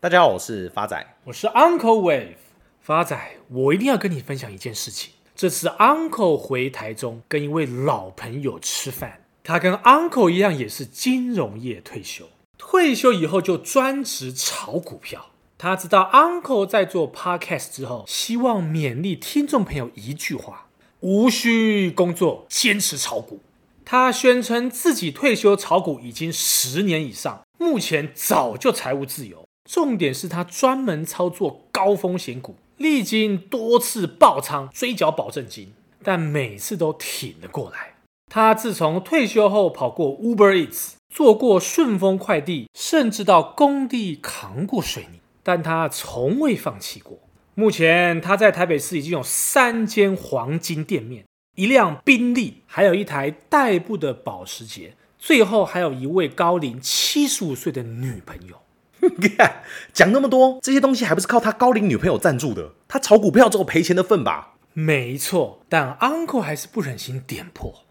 大家好，我是发仔，我是 Uncle Wave。发仔，我一定要跟你分享一件事情。这次 Uncle 回台中跟一位老朋友吃饭，他跟 Uncle 一样也是金融业退休，退休以后就专职炒股票。他知道 Uncle 在做 Podcast 之后，希望勉励听众朋友一句话：无需工作，坚持炒股。他宣称自己退休炒股已经十年以上，目前早就财务自由。重点是他专门操作高风险股，历经多次爆仓追缴保证金，但每次都挺了过来。他自从退休后，跑过 Uber Eats，做过顺丰快递，甚至到工地扛过水泥，但他从未放弃过。目前他在台北市已经有三间黄金店面。一辆宾利，还有一台代步的保时捷，最后还有一位高龄七十五岁的女朋友。讲那么多，这些东西还不是靠他高龄女朋友赞助的？他炒股票之后赔钱的份吧？没错，但 Uncle 还是不忍心点破。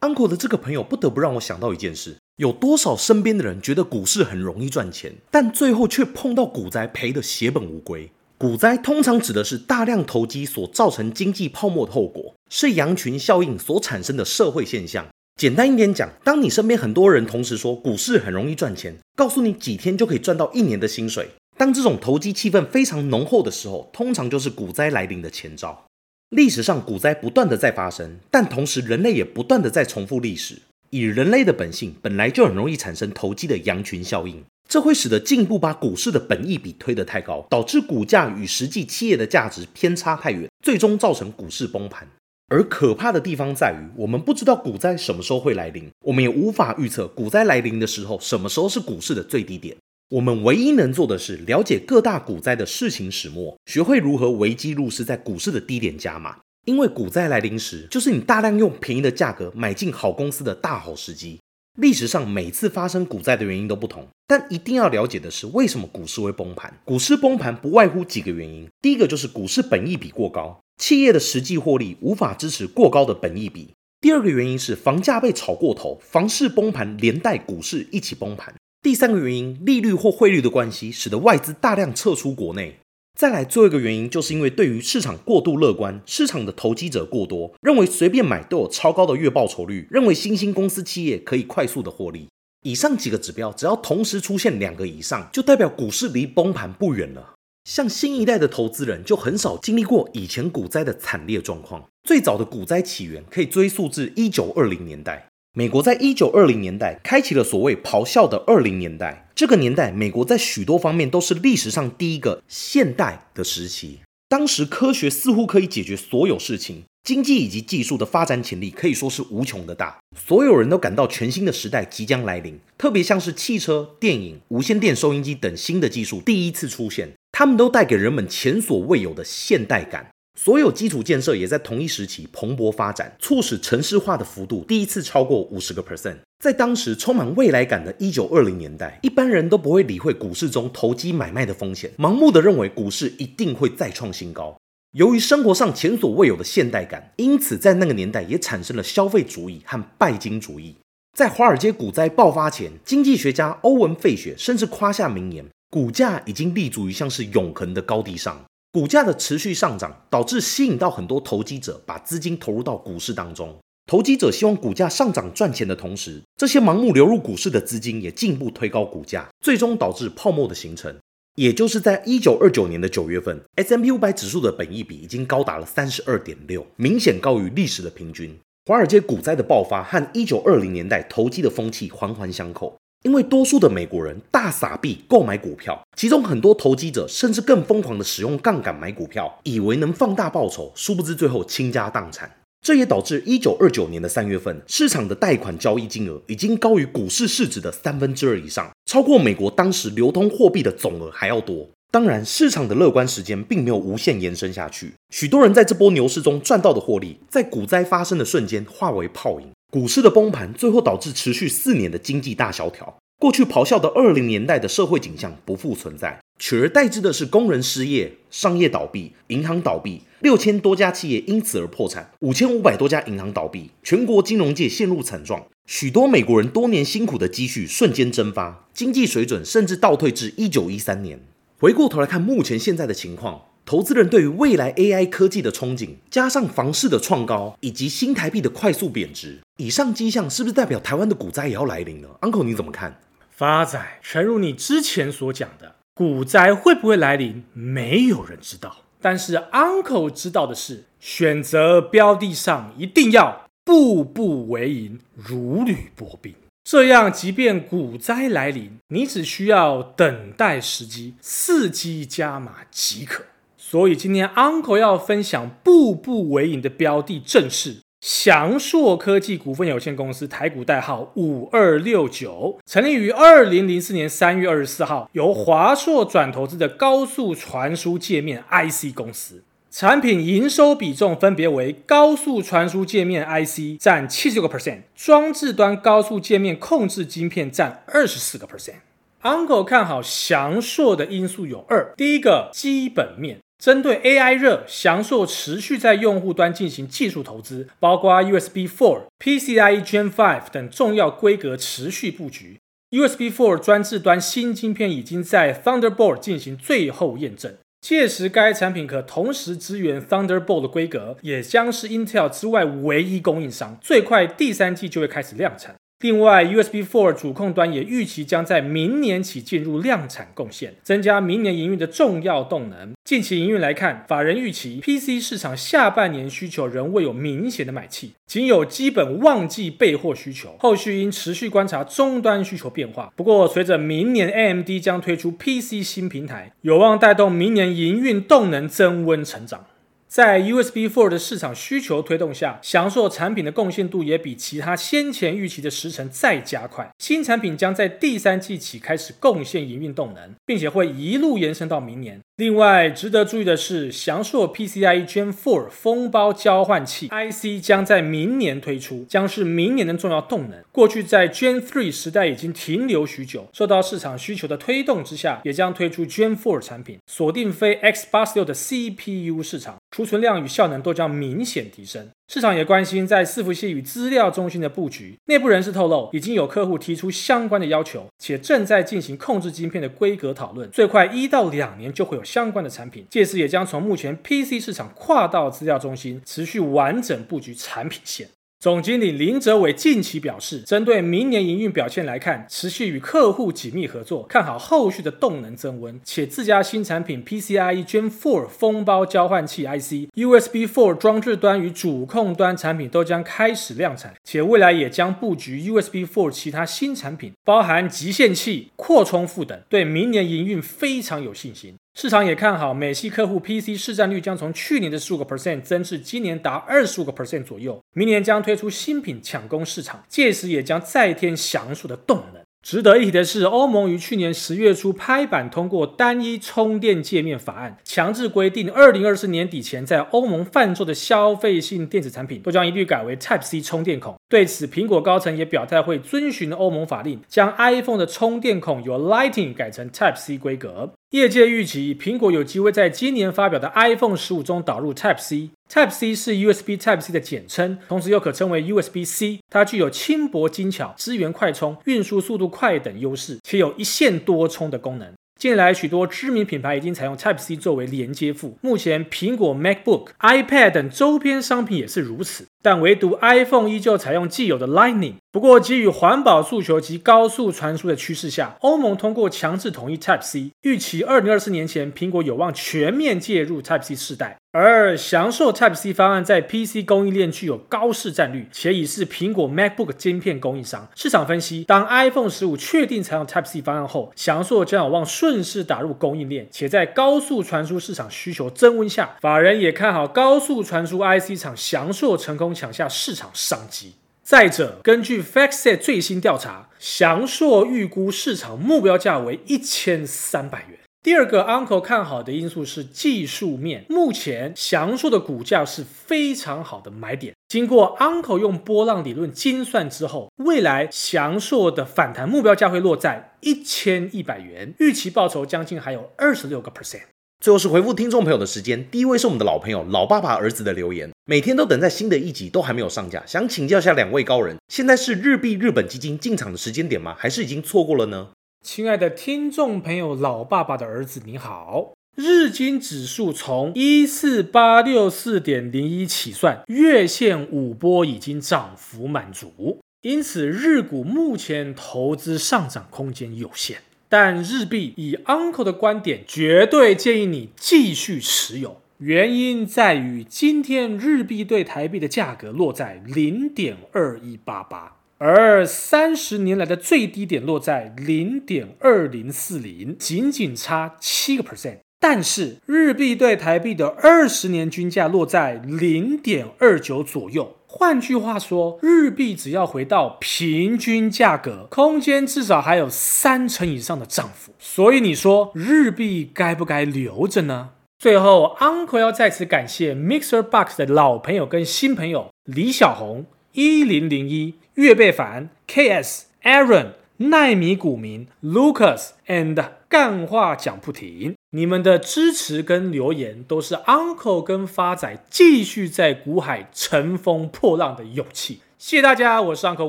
Uncle 的这个朋友不得不让我想到一件事：有多少身边的人觉得股市很容易赚钱，但最后却碰到股灾，赔得血本无归。股灾通常指的是大量投机所造成经济泡沫的后果，是羊群效应所产生的社会现象。简单一点讲，当你身边很多人同时说股市很容易赚钱，告诉你几天就可以赚到一年的薪水，当这种投机气氛非常浓厚的时候，通常就是股灾来临的前兆。历史上股灾不断的在发生，但同时人类也不断的在重复历史。以人类的本性，本来就很容易产生投机的羊群效应。这会使得进一步把股市的本益比推得太高，导致股价与实际企业的价值偏差太远，最终造成股市崩盘。而可怕的地方在于，我们不知道股灾什么时候会来临，我们也无法预测股灾来临的时候什么时候是股市的最低点。我们唯一能做的是了解各大股灾的事情始末，学会如何危机入市，在股市的低点加码。因为股灾来临时，就是你大量用便宜的价格买进好公司的大好时机。历史上每次发生股灾的原因都不同，但一定要了解的是，为什么股市会崩盘？股市崩盘不外乎几个原因。第一个就是股市本益比过高，企业的实际获利无法支持过高的本益比。第二个原因是房价被炒过头，房市崩盘连带股市一起崩盘。第三个原因，利率或汇率的关系，使得外资大量撤出国内。再来，最后一个原因，就是因为对于市场过度乐观，市场的投机者过多，认为随便买都有超高的月报酬率，认为新兴公司企业可以快速的获利。以上几个指标，只要同时出现两个以上，就代表股市离崩盘不远了。像新一代的投资人，就很少经历过以前股灾的惨烈状况。最早的股灾起源可以追溯至一九二零年代。美国在一九二零年代开启了所谓“咆哮”的二零年代。这个年代，美国在许多方面都是历史上第一个现代的时期。当时科学似乎可以解决所有事情，经济以及技术的发展潜力可以说是无穷的大。所有人都感到全新的时代即将来临，特别像是汽车、电影、无线电收音机等新的技术第一次出现，他们都带给人们前所未有的现代感。所有基础建设也在同一时期蓬勃发展，促使城市化的幅度第一次超过五十个 percent。在当时充满未来感的一九二零年代，一般人都不会理会股市中投机买卖的风险，盲目的认为股市一定会再创新高。由于生活上前所未有的现代感，因此在那个年代也产生了消费主义和拜金主义。在华尔街股灾爆发前，经济学家欧文·费雪甚至夸下名言：股价已经立足于像是永恒的高地上。股价的持续上涨，导致吸引到很多投机者把资金投入到股市当中。投机者希望股价上涨赚钱的同时，这些盲目流入股市的资金也进一步推高股价，最终导致泡沫的形成。也就是在一九二九年的九月份，S M P 五百指数的本益比已经高达了三十二点六，明显高于历史的平均。华尔街股灾的爆发和一九二零年代投机的风气环环相扣。因为多数的美国人大撒币购买股票，其中很多投机者甚至更疯狂的使用杠杆买股票，以为能放大报酬，殊不知最后倾家荡产。这也导致一九二九年的三月份，市场的贷款交易金额已经高于股市市值的三分之二以上，超过美国当时流通货币的总额还要多。当然，市场的乐观时间并没有无限延伸下去，许多人在这波牛市中赚到的获利，在股灾发生的瞬间化为泡影。股市的崩盘，最后导致持续四年的经济大萧条。过去咆哮的二零年代的社会景象不复存在，取而代之的是工人失业、商业倒闭、银行倒闭，六千多家企业因此而破产，五千五百多家银行倒闭，全国金融界陷入惨状。许多美国人多年辛苦的积蓄瞬间蒸发，经济水准甚至倒退至一九一三年。回过头来看目前现在的情况，投资人对于未来 AI 科技的憧憬，加上房市的创高，以及新台币的快速贬值，以上迹象是不是代表台湾的股灾也要来临呢？Uncle 你怎么看？发仔，诚如你之前所讲的，股灾会不会来临，没有人知道。但是 Uncle 知道的是，选择标的上一定要步步为营，如履薄冰。这样，即便股灾来临，你只需要等待时机，伺机加码即可。所以今天 Uncle 要分享步步为营的标的，正是祥硕科技股份有限公司，台股代号五二六九，成立于二零零四年三月二十四号，由华硕转投资的高速传输界面 IC 公司。产品营收比重分别为高速传输界面 IC 占七十个 percent，装置端高速界面控制晶片占二十四个 percent。Uncle 看好祥硕的因素有二：第一个，基本面，针对 AI 热，祥硕持续在用户端进行技术投资，包括 USB 4、PCIe Gen 5等重要规格持续布局。USB 4专制端新晶片已经在 Thunderbolt 进行最后验证。届时，该产品可同时支援 Thunderbolt 的规格，也将是 Intel 之外唯一供应商。最快第三季就会开始量产。另外，USB 4主控端也预期将在明年起进入量产贡献，增加明年营运的重要动能。近期营运来看，法人预期 PC 市场下半年需求仍未有明显的买气，仅有基本旺季备货需求。后续应持续观察终端需求变化。不过，随着明年 AMD 将推出 PC 新平台，有望带动明年营运动能增温成长。在 USB 4的市场需求推动下，翔硕产品的贡献度也比其他先前预期的时程再加快。新产品将在第三季起开始贡献营运动能，并且会一路延伸到明年。另外，值得注意的是，翔硕 PCI Gen 4封包交换器 IC 将在明年推出，将是明年的重要动能。过去在 Gen 3时代已经停留许久，受到市场需求的推动之下，也将推出 Gen 4产品，锁定非 x86 的 CPU 市场，储存量与效能都将明显提升。市场也关心在伺服器与资料中心的布局。内部人士透露，已经有客户提出相关的要求，且正在进行控制晶片的规格讨论，最快一到两年就会有相关的产品。届时也将从目前 PC 市场跨到资料中心，持续完整布局产品线。总经理林哲伟近期表示，针对明年营运表现来看，持续与客户紧密合作，看好后续的动能增温，且自家新产品 PCIe Gen 4封包交换器 IC、USB 4装置端与主控端产品都将开始量产，且未来也将布局 USB 4其他新产品，包含集线器、扩充副等，对明年营运非常有信心。市场也看好美系客户 PC 市占率将从去年的十五个 percent 增至今年达二十五个 percent 左右，明年将推出新品抢攻市场，届时也将再添详述的动能。值得一提的是，欧盟于去年十月初拍板通过单一充电界面法案，强制规定二零二四年底前在欧盟贩售的消费性电子产品都将一律改为 Type C 充电孔。对此，苹果高层也表态会遵循欧盟法令，将 iPhone 的充电孔由 Lightning 改成 Type C 规格。业界预期，苹果有机会在今年发表的 iPhone 十五中导入 Type C。Type C 是 USB Type C 的简称，同时又可称为 USB C。它具有轻薄精巧、支援快充、运输速度快等优势，且有一线多充的功能。近来，许多知名品牌已经采用 Type C 作为连接副。目前，苹果 MacBook、iPad 等周边商品也是如此。但唯独 iPhone 依旧采用既有的 Lightning。不过，基于环保诉求及高速传输的趋势下，欧盟通过强制统一 Type C。预期二零二四年前，苹果有望全面介入 Type C 世代。而祥硕 Type C 方案在 PC 供应链具有高市占率，且已是苹果 MacBook 晶片供应商。市场分析，当 iPhone 十五确定采用 Type C 方案后，祥硕将有望顺势打入供应链，且在高速传输市场需求增温下，法人也看好高速传输 IC 厂祥硕成功抢下市场商机。再者，根据 FactSet 最新调查，祥硕预估市场目标价为一千三百元。第二个 Uncle 看好的因素是技术面，目前祥硕的股价是非常好的买点。经过 Uncle 用波浪理论精算之后，未来祥硕的反弹目标价会落在一千一百元，预期报酬将近还有二十六个 percent。最后是回复听众朋友的时间，第一位是我们的老朋友老爸爸儿子的留言，每天都等在新的一集都还没有上架，想请教一下两位高人，现在是日币日本基金进场的时间点吗？还是已经错过了呢？亲爱的听众朋友，老爸爸的儿子，你好。日经指数从一四八六四点零一起算，月线五波已经涨幅满足，因此日股目前投资上涨空间有限。但日币以 Uncle 的观点，绝对建议你继续持有。原因在于今天日币对台币的价格落在零点二一八八。而三十年来的最低点落在零点二零四零，仅仅差七个 percent。但是日币对台币的二十年均价落在零点二九左右。换句话说，日币只要回到平均价格，空间至少还有三成以上的涨幅。所以你说日币该不该留着呢？最后，Uncle 要再次感谢 Mixer Box 的老朋友跟新朋友李小红一零零一。岳贝凡、K.S. Aaron、奈米股民、Lucas and 干话讲不停，你们的支持跟留言都是 Uncle 跟发仔继续在股海乘风破浪的勇气。谢谢大家，我是 Uncle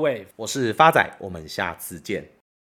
Wave，我是发仔，我们下次见。